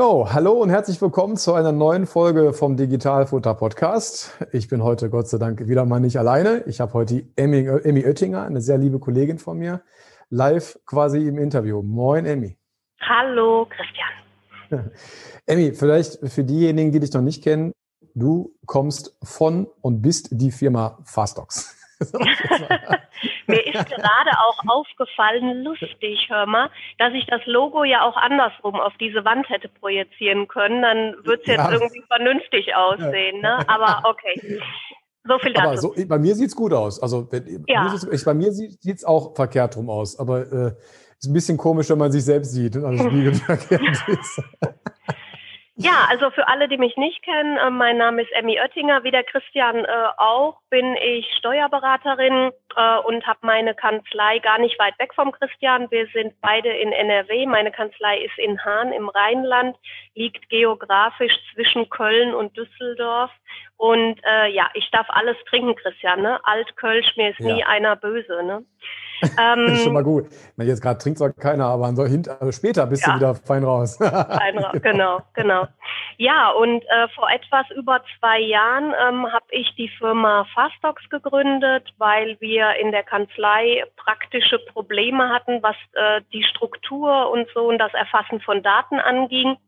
Jo, hallo und herzlich willkommen zu einer neuen Folge vom Digitalfutter Podcast. Ich bin heute Gott sei Dank wieder mal nicht alleine. Ich habe heute Emmy, Emmy Oettinger, eine sehr liebe Kollegin von mir, live quasi im Interview. Moin, Emmy. Hallo, Christian. Emmy, vielleicht für diejenigen, die dich noch nicht kennen, du kommst von und bist die Firma Fastox. Mir ist gerade auch aufgefallen, lustig, hör mal, dass ich das Logo ja auch andersrum auf diese Wand hätte projizieren können. Dann würde es jetzt ja. irgendwie vernünftig aussehen. Ne? Aber okay. So viel dazu. Aber so, bei mir sieht es gut aus. Also wenn, ja. ich, bei mir sieht es auch verkehrt rum aus. Aber äh, ist ein bisschen komisch, wenn man sich selbst sieht und alles spiegelverkehrt ist. Ja, also für alle, die mich nicht kennen, äh, mein Name ist Emmy Oettinger, wie der Christian äh, auch, bin ich Steuerberaterin äh, und habe meine Kanzlei gar nicht weit weg vom Christian. Wir sind beide in NRW. Meine Kanzlei ist in Hahn im Rheinland, liegt geografisch zwischen Köln und Düsseldorf. Und äh, ja, ich darf alles trinken, Christian. Ne? Altkölsch, mir ist ja. nie einer böse. Ne? Ähm, das ist schon mal gut. Na, jetzt gerade trinkt zwar keiner, aber so hint, also später bist ja. du wieder fein raus. fein raus, genau, genau. Ja, und äh, vor etwas über zwei Jahren ähm, habe ich die Firma Fastox gegründet, weil wir in der Kanzlei praktische Probleme hatten, was äh, die Struktur und so und das Erfassen von Daten anging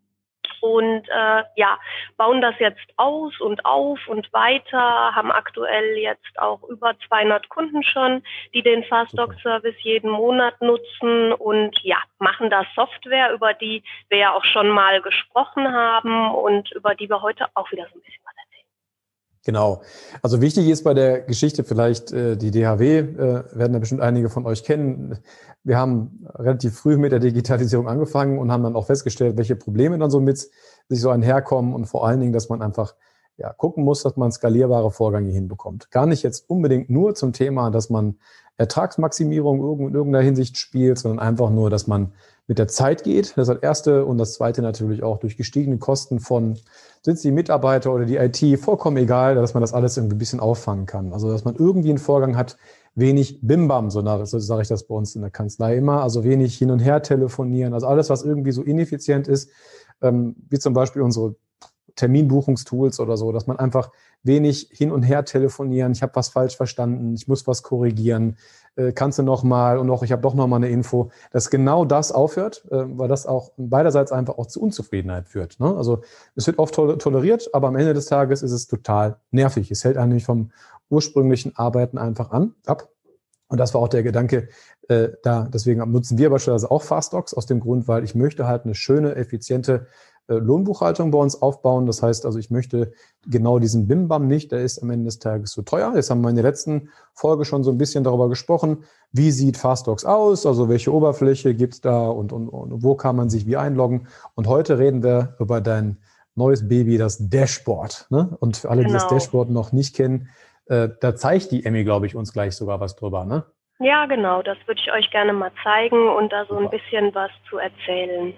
und äh, ja, bauen das jetzt aus und auf und weiter, haben aktuell jetzt auch über 200 Kunden schon, die den Fastdoc-Service jeden Monat nutzen und ja, machen da Software, über die wir ja auch schon mal gesprochen haben und über die wir heute auch wieder so ein bisschen was. Genau. Also wichtig ist bei der Geschichte vielleicht äh, die DHW, äh, werden da bestimmt einige von euch kennen. Wir haben relativ früh mit der Digitalisierung angefangen und haben dann auch festgestellt, welche Probleme dann so mit sich so einherkommen und vor allen Dingen, dass man einfach ja, gucken muss, dass man skalierbare Vorgänge hinbekommt. Gar nicht jetzt unbedingt nur zum Thema, dass man Ertragsmaximierung in irgendeiner Hinsicht spielt, sondern einfach nur, dass man mit der Zeit geht. Das ist das Erste. Und das Zweite natürlich auch durch gestiegene Kosten von, sind es die Mitarbeiter oder die IT, vollkommen egal, dass man das alles irgendwie ein bisschen auffangen kann. Also, dass man irgendwie einen Vorgang hat, wenig Bimbam, so, so sage ich das bei uns in der Kanzlei immer, also wenig hin und her telefonieren, also alles, was irgendwie so ineffizient ist, ähm, wie zum Beispiel unsere Terminbuchungstools oder so, dass man einfach wenig hin und her telefonieren, ich habe was falsch verstanden, ich muss was korrigieren, äh, kannst du noch mal und noch, ich habe doch noch mal eine Info, dass genau das aufhört, äh, weil das auch beiderseits einfach auch zu Unzufriedenheit führt. Ne? Also es wird oft toleriert, aber am Ende des Tages ist es total nervig. Es hält einen vom ursprünglichen Arbeiten einfach an, ab. Und das war auch der Gedanke, äh, da, deswegen nutzen wir beispielsweise auch Fastdocs aus dem Grund, weil ich möchte halt eine schöne, effiziente Lohnbuchhaltung bei uns aufbauen. Das heißt also, ich möchte genau diesen BIM-BAM nicht, der ist am Ende des Tages zu teuer. Jetzt haben wir in der letzten Folge schon so ein bisschen darüber gesprochen, wie sieht Fastdocs aus, also welche Oberfläche gibt's da und, und, und wo kann man sich wie einloggen. Und heute reden wir über dein neues Baby, das Dashboard. Ne? Und für alle, genau. die das genau. Dashboard noch nicht kennen, äh, da zeigt die Emmy, glaube ich, uns gleich sogar was drüber, ne? Ja, genau, das würde ich euch gerne mal zeigen und da so ein bisschen was zu erzählen.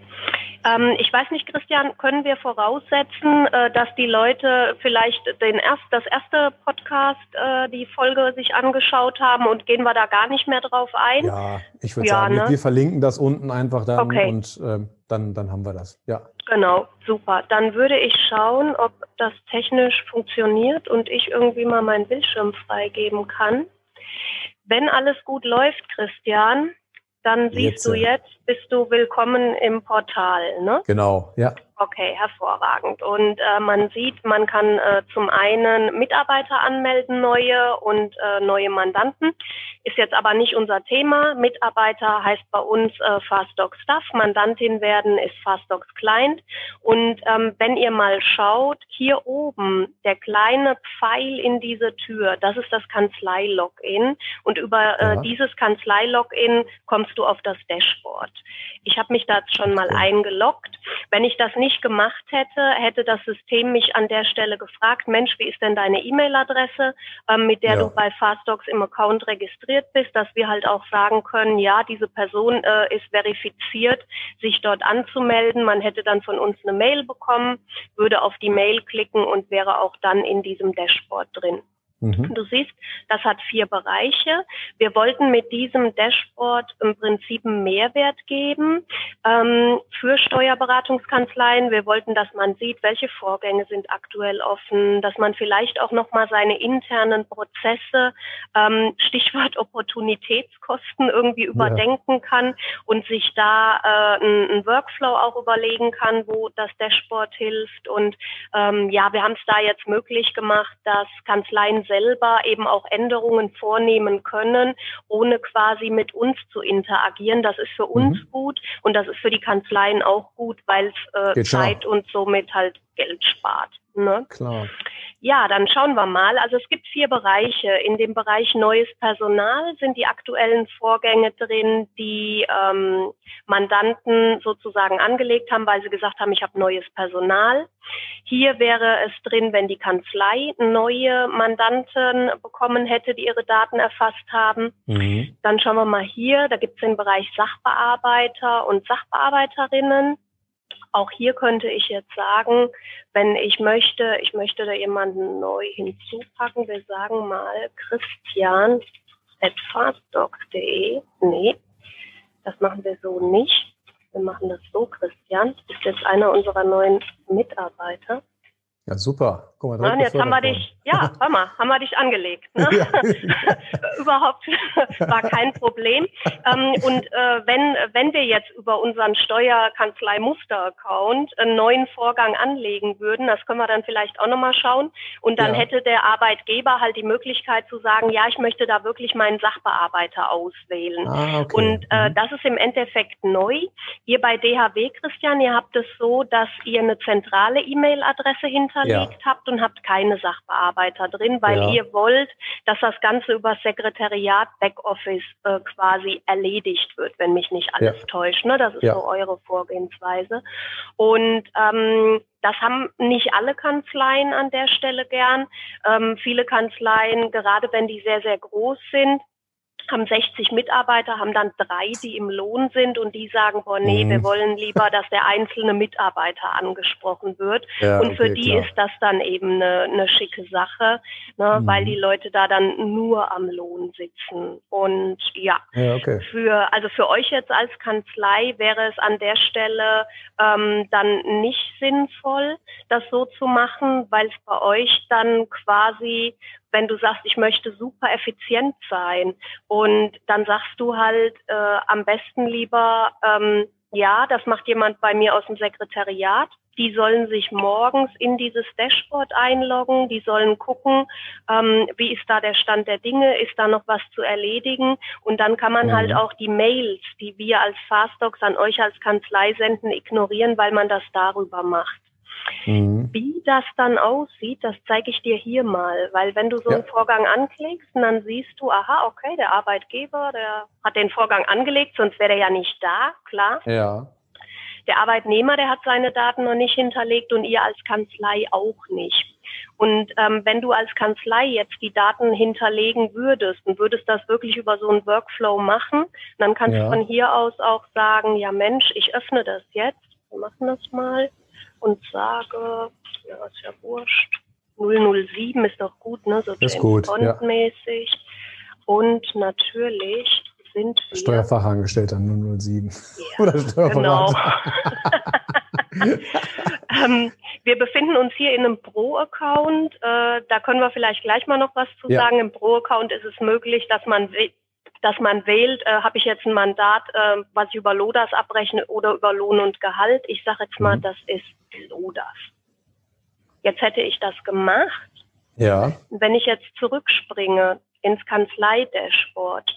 Ähm, ich weiß nicht, Christian, können wir voraussetzen, äh, dass die Leute vielleicht den erst, das erste Podcast, äh, die Folge sich angeschaut haben und gehen wir da gar nicht mehr drauf ein? Ja, ich würde ja, sagen, ne? wir verlinken das unten einfach dann okay. und äh, dann, dann haben wir das. Ja. Genau, super. Dann würde ich schauen, ob das technisch funktioniert und ich irgendwie mal meinen Bildschirm freigeben kann. Wenn alles gut läuft, Christian, dann siehst jetzt, du jetzt, bist du willkommen im Portal, ne? Genau, ja. Okay, hervorragend. Und äh, man sieht, man kann äh, zum einen Mitarbeiter anmelden, neue und äh, neue Mandanten. Ist jetzt aber nicht unser Thema. Mitarbeiter heißt bei uns äh, Fastdoc Staff. Mandantin werden ist Fastdocs Client. Und ähm, wenn ihr mal schaut, hier oben der kleine Pfeil in diese Tür, das ist das Kanzlei-Login. Und über äh, ja. dieses Kanzlei-Login kommst du auf das Dashboard. Ich habe mich da schon mal eingeloggt. Wenn ich das nicht gemacht hätte, hätte das System mich an der Stelle gefragt, Mensch, wie ist denn deine E-Mail-Adresse, ähm, mit der ja. du bei Fastdocs im Account registriert bist, dass wir halt auch sagen können, ja, diese Person äh, ist verifiziert, sich dort anzumelden. Man hätte dann von uns eine Mail bekommen, würde auf die Mail klicken und wäre auch dann in diesem Dashboard drin. Mhm. Du siehst, das hat vier Bereiche. Wir wollten mit diesem Dashboard im Prinzip einen Mehrwert geben ähm, für Steuerberatungskanzleien. Wir wollten, dass man sieht, welche Vorgänge sind aktuell offen, dass man vielleicht auch nochmal seine internen Prozesse, ähm, Stichwort Opportunitätskosten, irgendwie überdenken ja. kann und sich da äh, einen Workflow auch überlegen kann, wo das Dashboard hilft. Und ähm, ja, wir haben es da jetzt möglich gemacht, dass Kanzleien selber eben auch Änderungen vornehmen können, ohne quasi mit uns zu interagieren. Das ist für uns mhm. gut und das ist für die Kanzleien auch gut, weil es äh, Zeit und somit halt Geld spart. Ne? Klar. Ja, dann schauen wir mal. Also es gibt vier Bereiche. In dem Bereich neues Personal sind die aktuellen Vorgänge drin, die ähm, Mandanten sozusagen angelegt haben, weil sie gesagt haben, ich habe neues Personal. Hier wäre es drin, wenn die Kanzlei neue Mandanten bekommen hätte, die ihre Daten erfasst haben. Mhm. Dann schauen wir mal hier, da gibt es den Bereich Sachbearbeiter und Sachbearbeiterinnen. Auch hier könnte ich jetzt sagen, wenn ich möchte, ich möchte da jemanden neu hinzupacken. Wir sagen mal Christian. Nee, das machen wir so nicht. Wir machen das so, Christian. Du bist jetzt einer unserer neuen Mitarbeiter. Ja, super. Guck mal, Mann, jetzt haben wir dich, ja, hör mal, haben wir dich angelegt. Ne? Ja. Überhaupt war kein Problem. Ähm, und äh, wenn, wenn wir jetzt über unseren Steuerkanzlei-Muster-Account einen neuen Vorgang anlegen würden, das können wir dann vielleicht auch nochmal schauen, und dann ja. hätte der Arbeitgeber halt die Möglichkeit zu sagen, ja, ich möchte da wirklich meinen Sachbearbeiter auswählen. Ah, okay. Und äh, mhm. das ist im Endeffekt neu. Ihr bei DHW, Christian, ihr habt es so, dass ihr eine zentrale E-Mail-Adresse hinterlegt ja. habt und habt keine Sachbearbeiter drin, weil ja. ihr wollt, dass das Ganze über Sekretariat, Backoffice äh, quasi erledigt wird, wenn mich nicht alles ja. täuscht. Ne? Das ist so eure Vorgehensweise. Und ähm, das haben nicht alle Kanzleien an der Stelle gern. Ähm, viele Kanzleien, gerade wenn die sehr, sehr groß sind, haben 60 Mitarbeiter, haben dann drei, die im Lohn sind und die sagen, boah, nee, mhm. wir wollen lieber, dass der einzelne Mitarbeiter angesprochen wird. Ja, und für okay, die klar. ist das dann eben eine, eine schicke Sache, ne, mhm. weil die Leute da dann nur am Lohn sitzen. Und ja, ja okay. für, also für euch jetzt als Kanzlei wäre es an der Stelle ähm, dann nicht sinnvoll, das so zu machen, weil es bei euch dann quasi wenn du sagst, ich möchte super effizient sein und dann sagst du halt äh, am besten lieber, ähm, ja, das macht jemand bei mir aus dem Sekretariat. Die sollen sich morgens in dieses Dashboard einloggen, die sollen gucken, ähm, wie ist da der Stand der Dinge, ist da noch was zu erledigen und dann kann man halt mhm. halt auch die Mails, die wir als Fastdocs an euch als Kanzlei senden, ignorieren, weil man das darüber macht. Mhm. Wie das dann aussieht, das zeige ich dir hier mal, weil wenn du so ja. einen Vorgang anklickst, dann siehst du, aha, okay, der Arbeitgeber, der hat den Vorgang angelegt, sonst wäre er ja nicht da, klar. Ja. Der Arbeitnehmer, der hat seine Daten noch nicht hinterlegt und ihr als Kanzlei auch nicht. Und ähm, wenn du als Kanzlei jetzt die Daten hinterlegen würdest und würdest das wirklich über so einen Workflow machen, dann kannst ja. du von hier aus auch sagen, ja Mensch, ich öffne das jetzt. Wir machen das mal und sage, ja, ist ja wurscht, 007 ist doch gut, ne? So ist gut, mäßig. Ja. Und natürlich sind wir. Steuerfachangestellter 007. Ja, Oder Steuerberater. Genau. ähm, wir befinden uns hier in einem Pro-Account. Äh, da können wir vielleicht gleich mal noch was zu ja. sagen. Im Pro-Account ist es möglich, dass man dass man wählt, äh, habe ich jetzt ein Mandat, äh, was ich über LODAS abrechne oder über Lohn und Gehalt. Ich sage jetzt mal, mhm. das ist LODAS. Jetzt hätte ich das gemacht. Ja. Wenn ich jetzt zurückspringe ins Kanzlei-Dashboard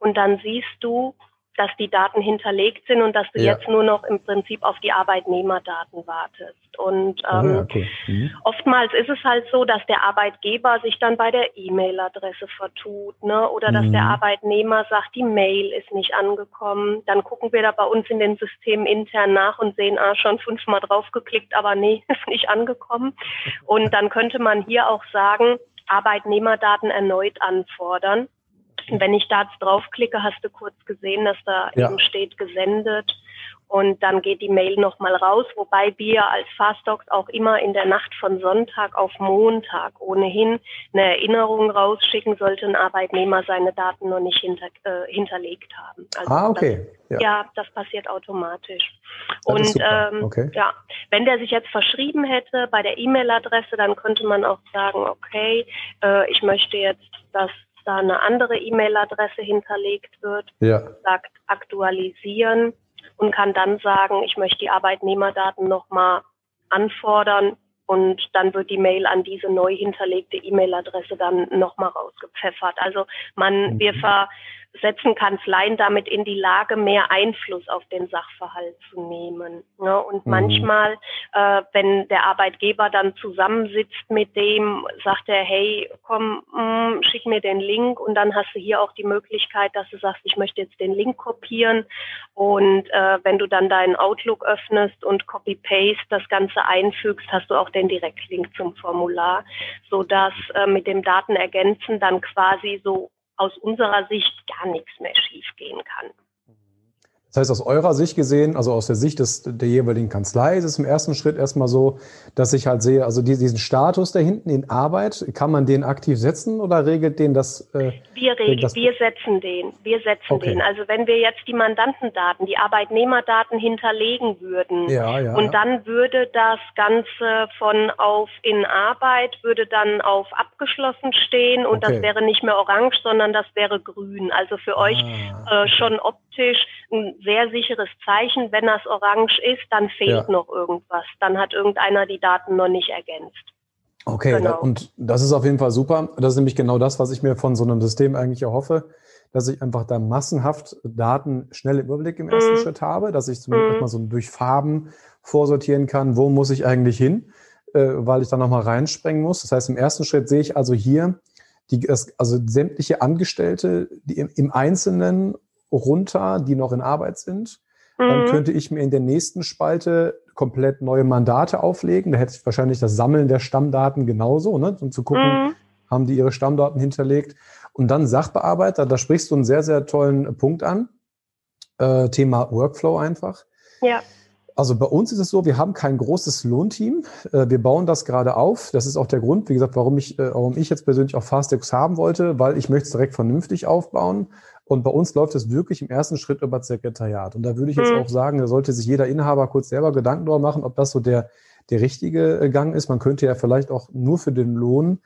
und dann siehst du, dass die Daten hinterlegt sind und dass du ja. jetzt nur noch im Prinzip auf die Arbeitnehmerdaten wartest. Und ähm, ah, okay. mhm. oftmals ist es halt so, dass der Arbeitgeber sich dann bei der E-Mail-Adresse vertut, ne? Oder dass mhm. der Arbeitnehmer sagt, die Mail ist nicht angekommen. Dann gucken wir da bei uns in den Systemen intern nach und sehen, ah, schon fünfmal draufgeklickt, aber nee, ist nicht angekommen. Und dann könnte man hier auch sagen, Arbeitnehmerdaten erneut anfordern. Wenn ich da jetzt draufklicke, hast du kurz gesehen, dass da ja. eben steht gesendet und dann geht die Mail nochmal raus, wobei wir als Fastdocs auch immer in der Nacht von Sonntag auf Montag ohnehin eine Erinnerung rausschicken, sollte ein Arbeitnehmer seine Daten noch nicht hinter, äh, hinterlegt haben. Also ah, okay. Das, ja. ja. das passiert automatisch. Das und ähm, okay. ja, wenn der sich jetzt verschrieben hätte bei der E-Mail-Adresse, dann könnte man auch sagen, okay, äh, ich möchte jetzt, dass da eine andere E-Mail-Adresse hinterlegt wird, ja. sagt aktualisieren und kann dann sagen, ich möchte die Arbeitnehmerdaten nochmal anfordern und dann wird die Mail an diese neu hinterlegte E-Mail-Adresse dann nochmal rausgepfeffert. Also man, wir mhm. ver, setzen Kanzleien damit in die Lage, mehr Einfluss auf den Sachverhalt zu nehmen. Ne? Und mhm. manchmal, äh, wenn der Arbeitgeber dann zusammensitzt mit dem, sagt er, hey, komm, mh, mm, schick mir den Link und dann hast du hier auch die Möglichkeit, dass du sagst, ich möchte jetzt den Link kopieren und äh, wenn du dann deinen Outlook öffnest und Copy-Paste das Ganze einfügst, hast du auch den Direktlink zum Formular, sodass äh, mit dem Datenergänzen dann quasi so aus unserer Sicht gar nichts mehr schiefgehen kann. Das heißt, aus eurer Sicht gesehen, also aus der Sicht des, der jeweiligen Kanzlei, ist es im ersten Schritt erstmal so, dass ich halt sehe, also diesen Status da hinten in Arbeit, kann man den aktiv setzen oder regelt den das? Äh, wir regeln, das wir setzen den, wir setzen okay. den. Also wenn wir jetzt die Mandantendaten, die Arbeitnehmerdaten hinterlegen würden ja, ja, und dann würde das Ganze von auf in Arbeit, würde dann auf abgeschlossen stehen und okay. das wäre nicht mehr orange, sondern das wäre grün. Also für ah. euch äh, schon optisch ein sehr sicheres Zeichen. Wenn das orange ist, dann fehlt ja. noch irgendwas. Dann hat irgendeiner die Daten noch nicht ergänzt. Okay, genau. da, und das ist auf jeden Fall super. Das ist nämlich genau das, was ich mir von so einem System eigentlich erhoffe, dass ich einfach da massenhaft Daten schnell im Überblick im ersten mhm. Schritt habe, dass ich zumindest mhm. mal so durch Farben vorsortieren kann, wo muss ich eigentlich hin, äh, weil ich dann nochmal reinsprengen muss. Das heißt, im ersten Schritt sehe ich also hier, die, also sämtliche Angestellte, die im, im Einzelnen runter, die noch in Arbeit sind. Mhm. Dann könnte ich mir in der nächsten Spalte komplett neue Mandate auflegen. Da hätte ich wahrscheinlich das Sammeln der Stammdaten genauso, ne? um zu gucken, mhm. haben die ihre Stammdaten hinterlegt. Und dann Sachbearbeiter, da sprichst du einen sehr, sehr tollen Punkt an. Äh, Thema Workflow einfach. Ja. Also bei uns ist es so, wir haben kein großes Lohnteam. Äh, wir bauen das gerade auf. Das ist auch der Grund, wie gesagt, warum ich, äh, warum ich jetzt persönlich auch Fastex haben wollte, weil ich möchte es direkt vernünftig aufbauen. Und bei uns läuft es wirklich im ersten Schritt über das Sekretariat. Und da würde ich jetzt mhm. auch sagen, da sollte sich jeder Inhaber kurz selber Gedanken darüber machen, ob das so der, der richtige äh, Gang ist. Man könnte ja vielleicht auch nur für den Lohn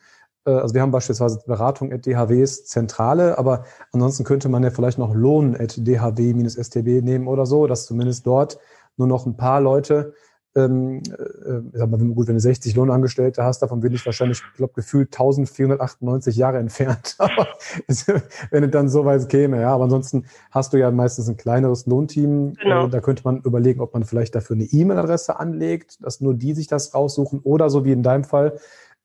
äh, also wir haben beispielsweise Beratung at DHWs Zentrale, aber ansonsten könnte man ja vielleicht noch Lohn at DHW-STB nehmen oder so, dass zumindest dort nur noch ein paar Leute ähm, äh, sag mal, gut, wenn du 60 Lohnangestellte hast, davon bin ich wahrscheinlich, ich glaube, gefühlt 1498 Jahre entfernt. wenn es dann so weit käme, ja. Aber ansonsten hast du ja meistens ein kleineres Lohnteam. Genau. Äh, da könnte man überlegen, ob man vielleicht dafür eine E-Mail-Adresse anlegt, dass nur die sich das raussuchen oder so wie in deinem Fall,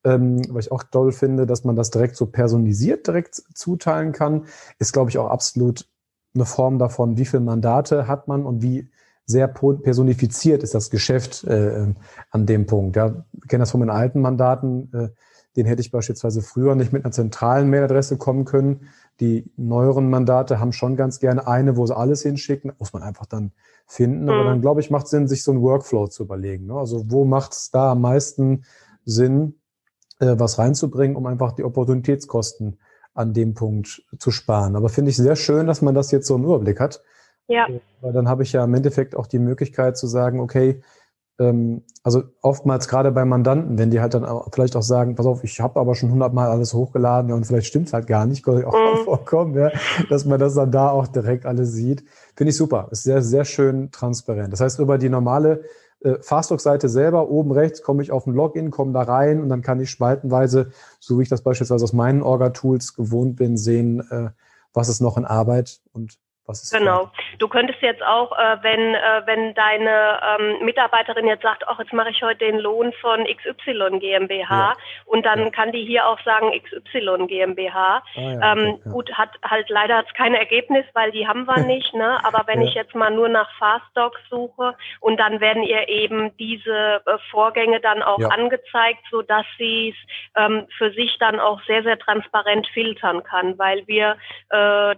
ähm, was ich auch toll finde, dass man das direkt so personalisiert direkt zuteilen kann, ist, glaube ich, auch absolut eine Form davon, wie viele Mandate hat man und wie sehr personifiziert ist das Geschäft äh, an dem Punkt. Ja, ich kenne das von meinen alten Mandaten. Äh, den hätte ich beispielsweise früher nicht mit einer zentralen Mailadresse kommen können. Die neueren Mandate haben schon ganz gerne eine, wo sie alles hinschicken. Muss man einfach dann finden. Aber mhm. dann, glaube ich, macht Sinn, sich so einen Workflow zu überlegen. Ne? Also wo macht es da am meisten Sinn, äh, was reinzubringen, um einfach die Opportunitätskosten an dem Punkt zu sparen. Aber finde ich sehr schön, dass man das jetzt so im Überblick hat. Ja. Weil dann habe ich ja im Endeffekt auch die Möglichkeit zu sagen, okay, ähm, also oftmals gerade bei Mandanten, wenn die halt dann auch vielleicht auch sagen, pass auf, ich habe aber schon hundertmal alles hochgeladen ja, und vielleicht stimmt es halt gar nicht, kann auch mhm. vorkommen, ja, dass man das dann da auch direkt alles sieht. Finde ich super. Ist sehr, sehr schön transparent. Das heißt, über die normale äh, Fastdoc-Seite selber, oben rechts komme ich auf ein Login, komme da rein und dann kann ich spaltenweise, so wie ich das beispielsweise aus meinen Orga-Tools gewohnt bin, sehen, äh, was ist noch in Arbeit und genau. Fertig? Du könntest jetzt auch, äh, wenn, äh, wenn deine ähm, Mitarbeiterin jetzt sagt, ach, jetzt mache ich heute den Lohn von XY GmbH ja. und dann ja. kann die hier auch sagen XY GmbH. Ah, ja, ähm, okay, Gut, hat halt leider kein Ergebnis, weil die haben wir nicht, ne? Aber wenn ich jetzt mal nur nach Fastdocs suche und dann werden ihr eben diese äh, Vorgänge dann auch angezeigt, so dass sie es ähm, für sich dann auch sehr, sehr transparent filtern kann, weil wir äh,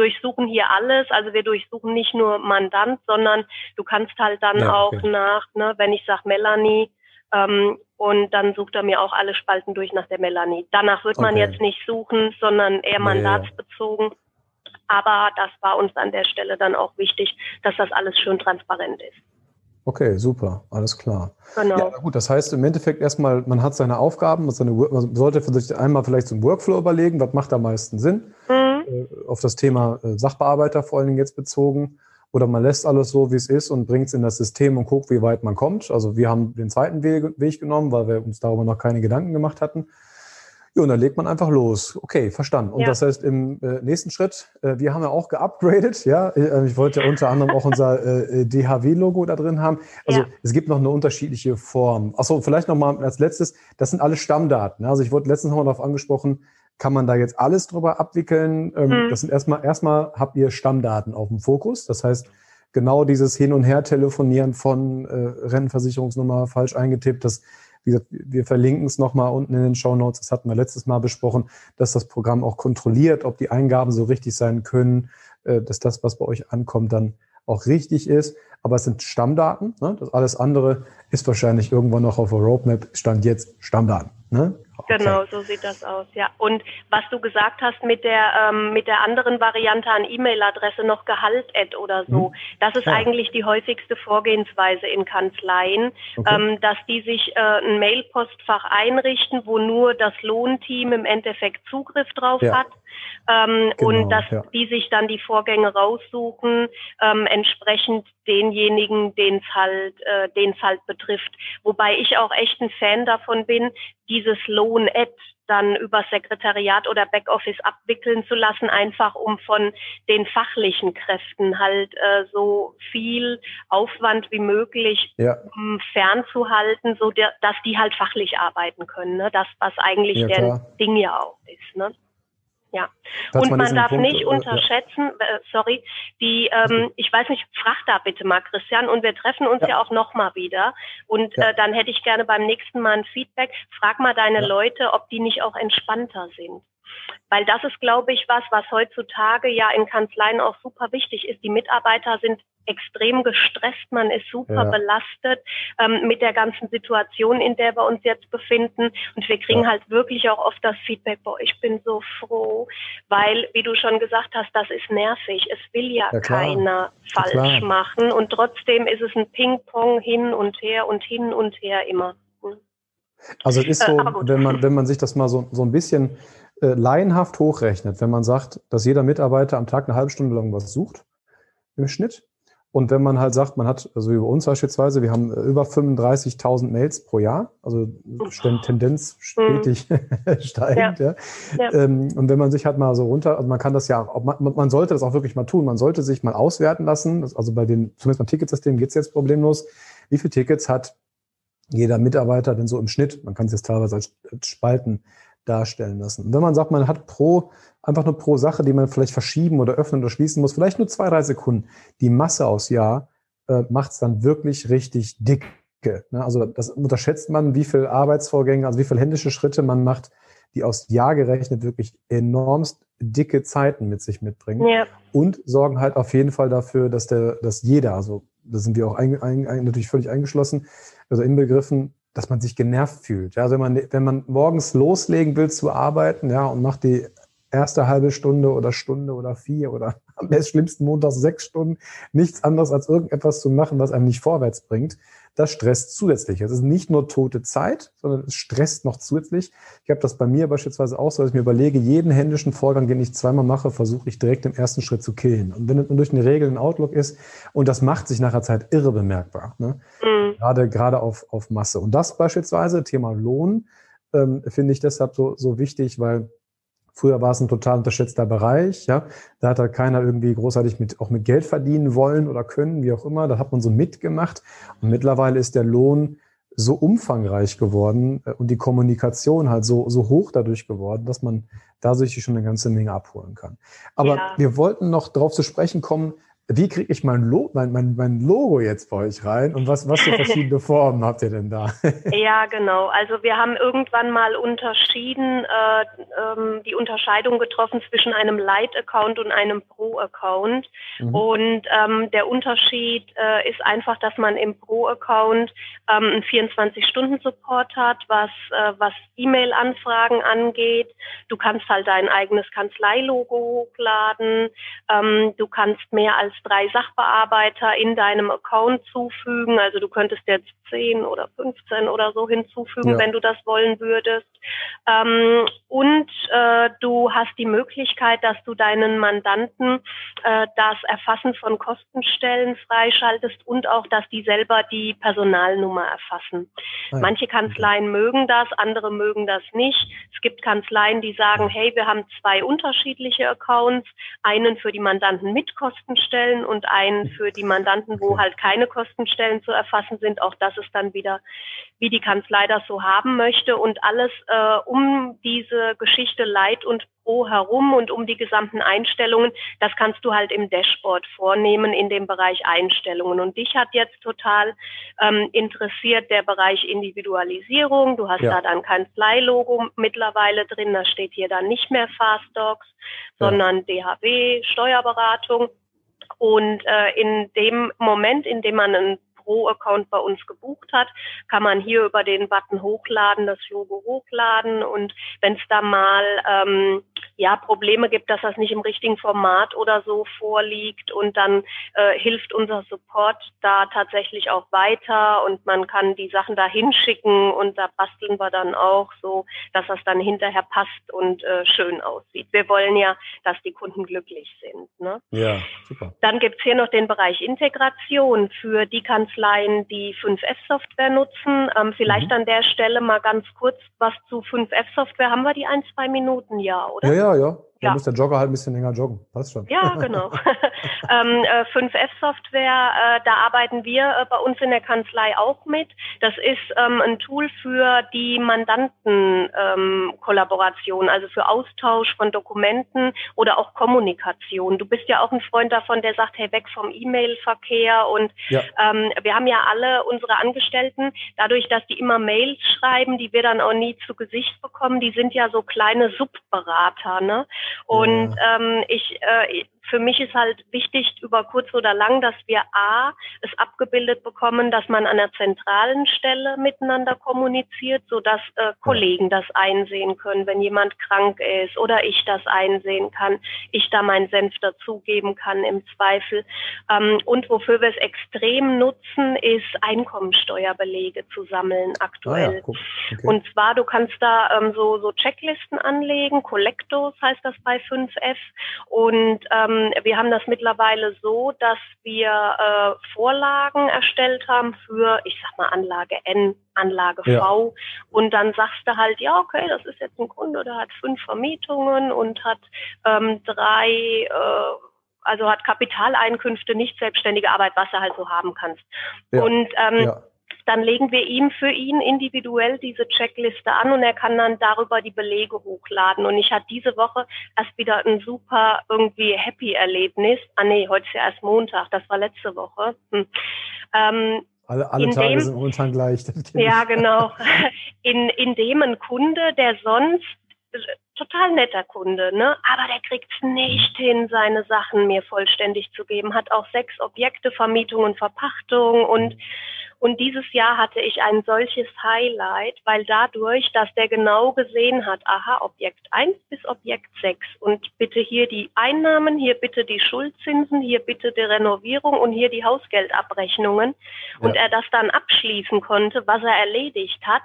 durchsuchen hier alles. Also wir durchsuchen nicht nur Mandant, sondern du kannst halt dann ja, okay. auch nach, ne, wenn ich sage Melanie, ähm, und dann sucht er mir auch alle Spalten durch nach der Melanie. Danach wird okay. man jetzt nicht suchen, sondern eher mandatsbezogen. Aber das war uns an der Stelle dann auch wichtig, dass das alles schön transparent ist. Okay, super, alles klar. Genau. Ja, gut, das heißt im Endeffekt erstmal, man hat seine Aufgaben, seine, man sollte für sich einmal vielleicht so einen Workflow überlegen, was macht am meisten Sinn. Mhm. Äh, auf das Thema äh, Sachbearbeiter vor allen Dingen jetzt bezogen. Oder man lässt alles so, wie es ist und bringt es in das System und guckt, wie weit man kommt. Also wir haben den zweiten Weg, genommen, weil wir uns darüber noch keine Gedanken gemacht hatten. Ja, und dann legt man einfach los. Okay, verstanden. Und ja. das heißt, im äh, nächsten Schritt, äh, wir haben ja auch geupgradet, ja. Äh, ich wollte unter anderem auch unser äh, DHW-Logo da drin haben. Also ja. es gibt noch eine unterschiedliche Form. Achso, vielleicht nochmal als letztes, das sind alle Stammdaten. Also ich wurde letztens nochmal darauf angesprochen, kann man da jetzt alles drüber abwickeln. Ähm, mhm. Das sind erstmal, erstmal habt ihr Stammdaten auf dem Fokus. Das heißt, genau dieses Hin- und Her-Telefonieren von äh, Rentenversicherungsnummer falsch eingetippt, das wie gesagt, wir verlinken es nochmal unten in den Show Notes. Das hatten wir letztes Mal besprochen, dass das Programm auch kontrolliert, ob die Eingaben so richtig sein können, äh, dass das, was bei euch ankommt, dann auch richtig ist. Aber es sind Stammdaten. Ne? Das alles andere ist wahrscheinlich irgendwann noch auf der Roadmap. Stand jetzt Stammdaten. Ne? Genau, so sieht das aus, ja. Und was du gesagt hast mit der ähm, mit der anderen Variante an E-Mail-Adresse noch Gehalt-Ad oder so, mhm. das ist ja. eigentlich die häufigste Vorgehensweise in Kanzleien, okay. ähm, dass die sich äh, ein Mail-Postfach einrichten, wo nur das Lohnteam im Endeffekt Zugriff drauf ja. hat ähm, genau, und dass ja. die sich dann die Vorgänge raussuchen, ähm, entsprechend denjenigen, den es halt, äh, den es halt betrifft. Wobei ich auch echt ein Fan davon bin, dieses Lohn-Ad dann über Sekretariat oder Backoffice abwickeln zu lassen, einfach um von den fachlichen Kräften halt äh, so viel Aufwand wie möglich ja. um, fernzuhalten, so der, dass die halt fachlich arbeiten können. Ne? Das, was eigentlich ja, der Ding ja auch ist. Ne? Ja. Dass und man, man darf Punkt, nicht äh, unterschätzen, äh, sorry, die, ähm, ich weiß nicht, frag da bitte mal, Christian, und wir treffen uns ja, ja auch nochmal wieder. Und ja. äh, dann hätte ich gerne beim nächsten Mal ein Feedback. Frag mal deine ja. Leute, ob die nicht auch entspannter sind. Weil das ist, glaube ich, was, was heutzutage ja in Kanzleien auch super wichtig ist. Die Mitarbeiter sind extrem gestresst, man ist super ja. belastet ähm, mit der ganzen Situation, in der wir uns jetzt befinden. Und wir kriegen ja. halt wirklich auch oft das Feedback, boah, ich bin so froh, weil, wie du schon gesagt hast, das ist nervig. Es will ja, ja keiner falsch machen. Und trotzdem ist es ein Ping-Pong hin und her und hin und her immer. Hm. Also es ist so, äh, wenn man, wenn man sich das mal so, so ein bisschen äh, laienhaft hochrechnet, wenn man sagt, dass jeder Mitarbeiter am Tag eine halbe Stunde lang was sucht, im Schnitt. Und wenn man halt sagt, man hat, also über uns beispielsweise, wir haben äh, über 35.000 Mails pro Jahr, also Tendenz stetig mhm. steigend. Ja. ja. Ähm, und wenn man sich halt mal so runter, also man kann das ja, man, man sollte das auch wirklich mal tun, man sollte sich mal auswerten lassen, also bei den, zumindest beim Ticketsystem geht es jetzt problemlos, wie viele Tickets hat jeder Mitarbeiter denn so im Schnitt, man kann es jetzt teilweise als Spalten darstellen lassen. Und wenn man sagt, man hat pro, einfach nur pro Sache, die man vielleicht verschieben oder öffnen oder schließen muss, vielleicht nur zwei, drei Sekunden, die Masse aus Jahr äh, macht es dann wirklich richtig dicke. Ne? Also das unterschätzt man, wie viel Arbeitsvorgänge, also wie viel händische Schritte man macht, die aus Jahr gerechnet wirklich enormst dicke Zeiten mit sich mitbringen. Ja. Und sorgen halt auf jeden Fall dafür, dass der, dass jeder, also da sind wir auch ein, ein, ein, natürlich völlig eingeschlossen, also inbegriffen, dass man sich genervt fühlt. Ja, also wenn man, wenn man morgens loslegen will zu arbeiten, ja, und macht die erste halbe Stunde oder Stunde oder vier oder am besten schlimmsten Montags sechs Stunden nichts anderes als irgendetwas zu machen, was einem nicht vorwärts bringt, das stresst zusätzlich. Es ist nicht nur tote Zeit, sondern es stresst noch zusätzlich. Ich habe das bei mir beispielsweise auch so, dass ich mir überlege, jeden händischen Vorgang, den ich zweimal mache, versuche ich direkt im ersten Schritt zu killen. Und wenn es durch eine Regel ein Outlook ist, und das macht sich nachher Zeit irre bemerkbar, ne? Mhm. gerade, gerade auf, auf Masse. Und das beispielsweise, Thema Lohn, ähm, finde ich deshalb so, so wichtig, weil Früher war es ein total unterschätzter Bereich, ja. Da hat halt keiner irgendwie großartig mit, auch mit Geld verdienen wollen oder können, wie auch immer. Da hat man so mitgemacht. Und mittlerweile ist der Lohn so umfangreich geworden äh, und die Kommunikation halt so, so hoch dadurch geworden, dass man da sich schon eine ganze Menge abholen kann. Aber ja. wir wollten noch darauf zu sprechen kommen, wie kriege ich mein, Lo mein, mein, mein, Logo jetzt bei euch rein und was, was für verschiedene Formen habt ihr denn da? ja, genau. Also wir haben irgendwann mal unterschieden, äh, ähm, die Unterscheidung getroffen zwischen einem Light-Account und einem Pro-Account. Mhm. Und ähm, der Unterschied äh, ist einfach, dass man im Pro-Account ähm, einen 24-Stunden-Support hat, was, äh, was E-Mail-Anfragen angeht. Du kannst halt dein eigenes Kanzleilogo hochladen. Ähm, du kannst mehr als drei Sachbearbeiter in deinem Account zufügen. Also du könntest jetzt 10 oder 15 oder so hinzufügen, ja. wenn du das wollen würdest. Ähm, und äh, du hast die Möglichkeit, dass du deinen Mandanten äh, das Erfassen von Kostenstellen freischaltest und auch, dass die selber die Personalnummer erfassen. Ah ja. Manche Kanzleien mögen das, andere mögen das nicht. Es gibt Kanzleien, die sagen, hey, wir haben zwei unterschiedliche Accounts, einen für die Mandanten mit Kostenstellen und einen für die Mandanten, wo halt keine Kostenstellen zu erfassen sind. Auch das ist dann wieder, wie die Kanzlei das so haben möchte und alles äh, um diese Geschichte Leid und Pro herum und um die gesamten Einstellungen. Das kannst du halt im Dashboard vornehmen in dem Bereich Einstellungen. Und dich hat jetzt total ähm, interessiert der Bereich Individualisierung. Du hast ja. da dann kein Fly-Logo mittlerweile drin. Da steht hier dann nicht mehr Fast Docs, ja. sondern DHW, Steuerberatung. Und äh, in dem Moment, in dem man einen Pro-Account bei uns gebucht hat, kann man hier über den Button hochladen, das Logo hochladen und wenn es da mal ähm, ja Probleme gibt, dass das nicht im richtigen Format oder so vorliegt und dann äh, hilft unser Support da tatsächlich auch weiter und man kann die Sachen da hinschicken und da basteln wir dann auch so, dass das dann hinterher passt und äh, schön aussieht. Wir wollen ja, dass die Kunden glücklich sind. Ne? Ja, super. Dann gibt's hier noch den Bereich Integration für die Kanzlei Kanzleien, die 5F-Software nutzen. Ähm, vielleicht mhm. an der Stelle mal ganz kurz was zu 5F-Software. Haben wir die ein, zwei Minuten? Ja, oder? Ja, ja, ja. Da ja. muss der Jogger halt ein bisschen länger joggen. Passt schon. Ja, genau. ähm, äh, 5F-Software, äh, da arbeiten wir äh, bei uns in der Kanzlei auch mit. Das ist ähm, ein Tool für die Mandantenkollaboration, ähm, also für Austausch von Dokumenten oder auch Kommunikation. Du bist ja auch ein Freund davon, der sagt, hey, weg vom E-Mail-Verkehr. Und ja. ähm, wir haben ja alle unsere Angestellten, dadurch, dass die immer Mails schreiben, die wir dann auch nie zu Gesicht bekommen, die sind ja so kleine Subberater. Ne? Und ja. ähm, ich, äh, für mich ist halt wichtig über kurz oder lang, dass wir A, es abgebildet bekommen, dass man an der zentralen Stelle miteinander kommuniziert, sodass äh, Kollegen das einsehen können, wenn jemand krank ist oder ich das einsehen kann, ich da meinen Senf dazugeben kann im Zweifel. Ähm, und wofür wir es extrem nutzen, ist Einkommensteuerbelege zu sammeln aktuell. Ah ja, okay. Und zwar, du kannst da ähm, so, so Checklisten anlegen, Collectos heißt das bei 5F und ähm, ähm, wir haben das mittlerweile so, dass wir äh, Vorlagen erstellt haben für, ich sag mal, Anlage N, Anlage ja. V. Und dann sagst du halt, ja, okay, das ist jetzt ein Kunde, der hat fünf Vermietungen und hat ähm, drei äh, also hat Kapitaleinkünfte, nicht selbstständige Arbeit, was er halt so haben kannst. Ja. Und ähm, ja dann legen wir ihm für ihn individuell diese Checkliste an und er kann dann darüber die Belege hochladen. Und ich hatte diese Woche erst wieder ein super irgendwie happy Erlebnis. Ah nee, heute ist ja erst Montag, das war letzte Woche. Hm. Ähm, alle, alle Tage dem, sind momentan gleich. Ja, genau. In, in dem ein Kunde, der sonst total netter Kunde, ne? Aber der kriegt es nicht hin, seine Sachen mir vollständig zu geben. Hat auch sechs Objekte, Vermietung und Verpachtung und und dieses Jahr hatte ich ein solches Highlight, weil dadurch, dass der genau gesehen hat, aha, Objekt 1 bis Objekt 6 und bitte hier die Einnahmen, hier bitte die Schuldzinsen, hier bitte die Renovierung und hier die Hausgeldabrechnungen ja. und er das dann abschließen konnte, was er erledigt hat,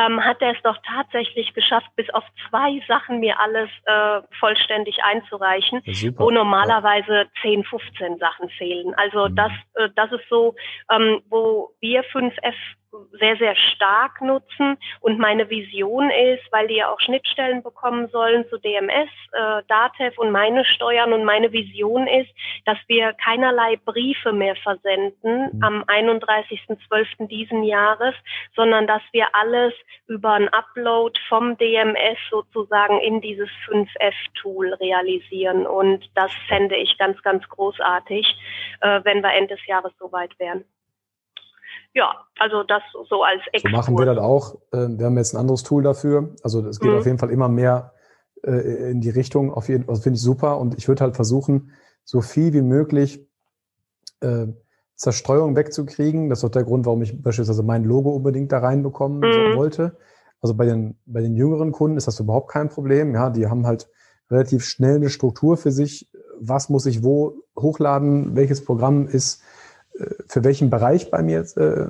ähm, hat er es doch tatsächlich geschafft, bis auf zwei Sachen mir alles äh, vollständig einzureichen, wo normalerweise ja. 10, 15 Sachen fehlen. Also mhm. das, äh, das ist so, ähm, wo wir wir 5F sehr, sehr stark nutzen. Und meine Vision ist, weil die ja auch Schnittstellen bekommen sollen zu DMS, äh, DATEV und meine Steuern. Und meine Vision ist, dass wir keinerlei Briefe mehr versenden mhm. am 31.12. diesen Jahres, sondern dass wir alles über ein Upload vom DMS sozusagen in dieses 5F-Tool realisieren. Und das fände ich ganz, ganz großartig, äh, wenn wir Ende des Jahres soweit wären ja, also das so als Exkurs. So machen wir das auch. Ähm, wir haben jetzt ein anderes Tool dafür. Also es geht mhm. auf jeden Fall immer mehr äh, in die Richtung. Auf jeden, also finde ich super. Und ich würde halt versuchen, so viel wie möglich äh, Zerstreuung wegzukriegen. Das ist auch der Grund, warum ich beispielsweise mein Logo unbedingt da reinbekommen mhm. wollte. Also bei den, bei den jüngeren Kunden ist das überhaupt kein Problem. Ja, die haben halt relativ schnell eine Struktur für sich. Was muss ich wo hochladen? Welches Programm ist für welchen Bereich bei mir jetzt äh,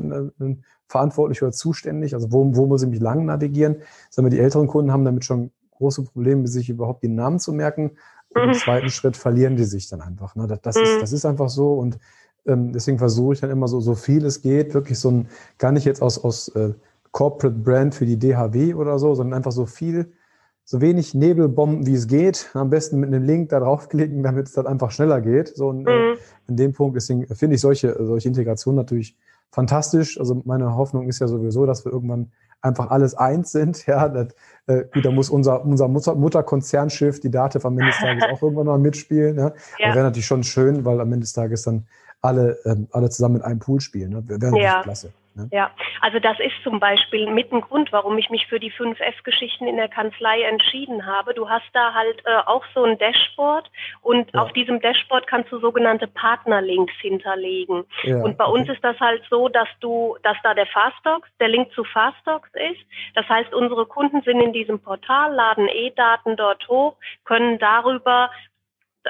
verantwortlich oder zuständig, also wo, wo muss ich mich lang navigieren. Sagen wir, die älteren Kunden haben damit schon große Probleme, sich überhaupt den Namen zu merken. Und im mhm. zweiten Schritt verlieren die sich dann einfach. Ne? Das, das, ist, mhm. das ist einfach so und ähm, deswegen versuche ich dann immer so, so viel es geht, wirklich so ein, gar nicht jetzt aus, aus äh, Corporate Brand für die DHW oder so, sondern einfach so viel so wenig Nebelbomben wie es geht. Am besten mit einem Link da draufklicken, damit es dann einfach schneller geht. So in, äh, mhm. in dem Punkt, deswegen finde ich solche, solche Integration natürlich fantastisch. Also meine Hoffnung ist ja sowieso, dass wir irgendwann einfach alles eins sind. Ja, das, äh, gut, da muss unser, unser Mutter, Mutterkonzernschiff, die Dativ am Ende des Tages auch irgendwann mal mitspielen. Ne? Ja. wäre natürlich schon schön, weil am Ende des Tages dann alle, ähm, alle zusammen in einem Pool spielen. Ne? Wäre natürlich ja. klasse. Ne? Ja, also das ist zum Beispiel mit ein Grund, warum ich mich für die 5F-Geschichten in der Kanzlei entschieden habe. Du hast da halt äh, auch so ein Dashboard und ja. auf diesem Dashboard kannst du sogenannte Partnerlinks hinterlegen. Ja, und bei okay. uns ist das halt so, dass du, dass da der Fastdocs, der Link zu Fastdocs ist. Das heißt, unsere Kunden sind in diesem Portal, laden E-Daten dort hoch, können darüber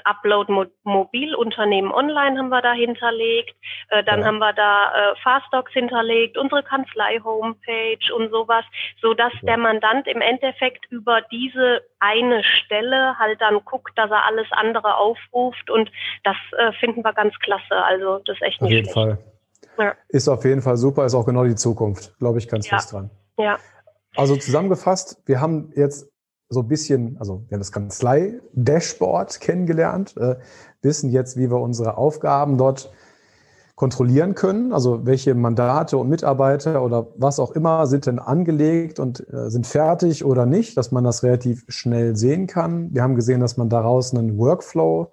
Upload Mobil Unternehmen Online haben wir da hinterlegt, äh, dann ja. haben wir da äh, Fastdocs hinterlegt, unsere Kanzlei Homepage und sowas, so dass ja. der Mandant im Endeffekt über diese eine Stelle halt dann guckt, dass er alles andere aufruft und das äh, finden wir ganz klasse. Also das ist echt nicht Auf jeden schlecht. Fall. Ja. Ist auf jeden Fall super, ist auch genau die Zukunft, glaube ich ganz fest dran. Ja. Also zusammengefasst, wir haben jetzt so ein bisschen, also wir haben das Kanzlei-Dashboard kennengelernt, äh, wissen jetzt, wie wir unsere Aufgaben dort kontrollieren können, also welche Mandate und Mitarbeiter oder was auch immer sind denn angelegt und äh, sind fertig oder nicht, dass man das relativ schnell sehen kann. Wir haben gesehen, dass man daraus einen Workflow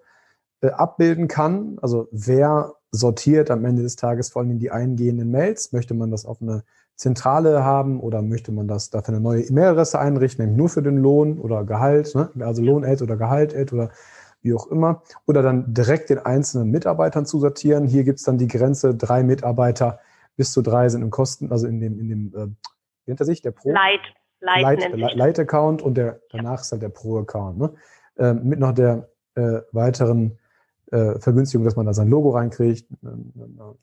äh, abbilden kann, also wer sortiert am Ende des Tages vor allem die eingehenden Mails, möchte man das auf eine Zentrale haben oder möchte man das dafür eine neue E-Mail-Adresse einrichten, nämlich nur für den Lohn oder Gehalt, ne? also Lohn-Ad oder Gehalt-Ad oder wie auch immer, oder dann direkt den einzelnen Mitarbeitern zu sortieren. Hier gibt es dann die Grenze, drei Mitarbeiter bis zu drei sind im Kosten, also in dem, in dem äh, wie nennt er sich, der Pro? Light. Light, Light, Light Account und der danach ja. ist halt der Pro Account. Ne? Äh, mit noch der äh, weiteren äh, Vergünstigung, dass man da sein Logo reinkriegt,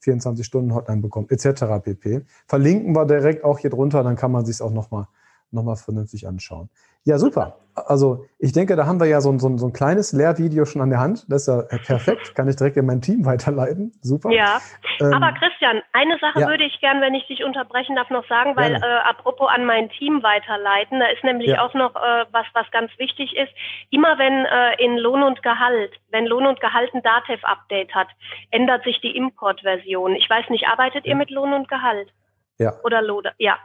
24 Stunden Hotline bekommt, etc. pp. Verlinken wir direkt auch hier drunter, dann kann man sich auch nochmal noch mal vernünftig anschauen. Ja, super. Also ich denke, da haben wir ja so ein, so, ein, so ein kleines Lehrvideo schon an der Hand. Das ist ja perfekt. Kann ich direkt in mein Team weiterleiten. Super. Ja. Ähm, Aber Christian, eine Sache ja. würde ich gern, wenn ich dich unterbrechen darf, noch sagen, weil äh, apropos an mein Team weiterleiten, da ist nämlich ja. auch noch äh, was, was ganz wichtig ist. Immer wenn äh, in Lohn und Gehalt, wenn Lohn und Gehalt ein Datev-Update hat, ändert sich die Importversion. Ich weiß nicht, arbeitet ja. ihr mit Lohn und Gehalt? Ja. Oder Loader, ja.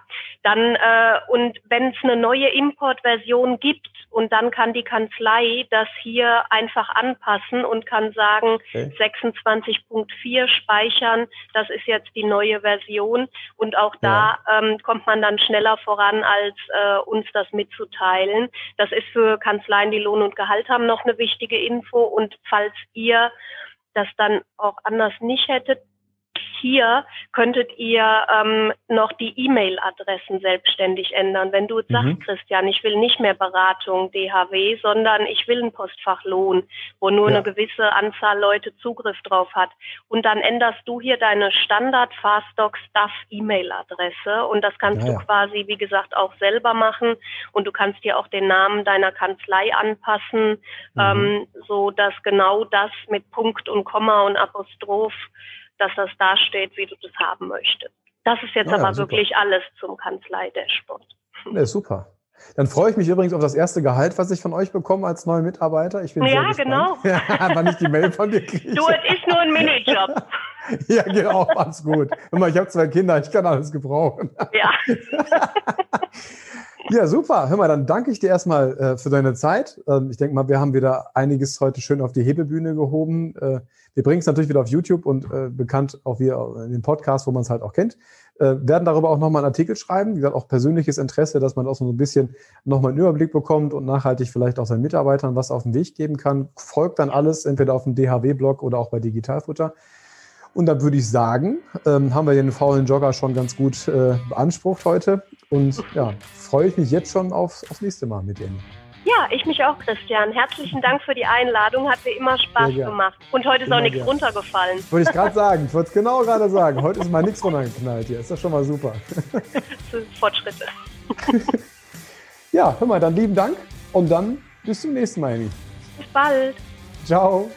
Dann, äh, und wenn es eine neue Importversion gibt und dann kann die Kanzlei das hier einfach anpassen und kann sagen, okay. 26.4 speichern, das ist jetzt die neue Version und auch da ja. ähm, kommt man dann schneller voran, als äh, uns das mitzuteilen. Das ist für Kanzleien, die Lohn und Gehalt haben, noch eine wichtige Info und falls ihr das dann auch anders nicht hättet, hier könntet ihr ähm, noch die E-Mail-Adressen selbstständig ändern. Wenn du jetzt mhm. sagst, Christian, ich will nicht mehr Beratung DHW, sondern ich will ein Postfach Lohn, wo nur ja. eine gewisse Anzahl Leute Zugriff drauf hat. Und dann änderst du hier deine Standard Fastdoc Stuff E-Mail-Adresse und das kannst ja, du quasi, wie gesagt, auch selber machen und du kannst dir auch den Namen deiner Kanzlei anpassen, mhm. ähm, so dass genau das mit Punkt und Komma und Apostroph dass das dasteht, wie du das haben möchtest. Das ist jetzt ja, aber ja, wirklich alles zum Kanzlei-Dashboard. Ja, super. Dann freue ich mich übrigens auf das erste Gehalt, was ich von euch bekomme als neue Mitarbeiter. Ich bin ja, genau. Wann ich die Mail von dir kriege. Du, es ist nur ein Minijob. ja, genau, alles gut. Ich habe zwei Kinder, ich kann alles gebrauchen. Ja. ja, super. Hör mal, dann danke ich dir erstmal äh, für deine Zeit. Ähm, ich denke mal, wir haben wieder einiges heute schön auf die Hebelbühne gehoben. Äh, wir bringen es natürlich wieder auf YouTube und äh, bekannt auch wieder in den Podcast, wo man es halt auch kennt. Äh, werden darüber auch nochmal einen Artikel schreiben. Wie gesagt, auch persönliches Interesse, dass man auch so ein bisschen nochmal einen Überblick bekommt und nachhaltig vielleicht auch seinen Mitarbeitern was auf den Weg geben kann. Folgt dann alles entweder auf dem DHW-Blog oder auch bei Digitalfutter. Und dann würde ich sagen, ähm, haben wir den faulen Jogger schon ganz gut äh, beansprucht heute. Und ja, freue ich mich jetzt schon aufs, aufs nächste Mal mit Ihnen. Ja, ich mich auch, Christian. Herzlichen Dank für die Einladung. Hat mir immer Spaß gemacht. Und heute ist immer auch nichts gern. runtergefallen. Wollte ich gerade sagen. Ich wollte es genau gerade sagen. Heute ist mal nichts runtergeknallt hier. Ist das schon mal super. Fortschritte. ja, hör mal, dann lieben Dank und dann bis zum nächsten Mal, Amy. Bis bald. Ciao.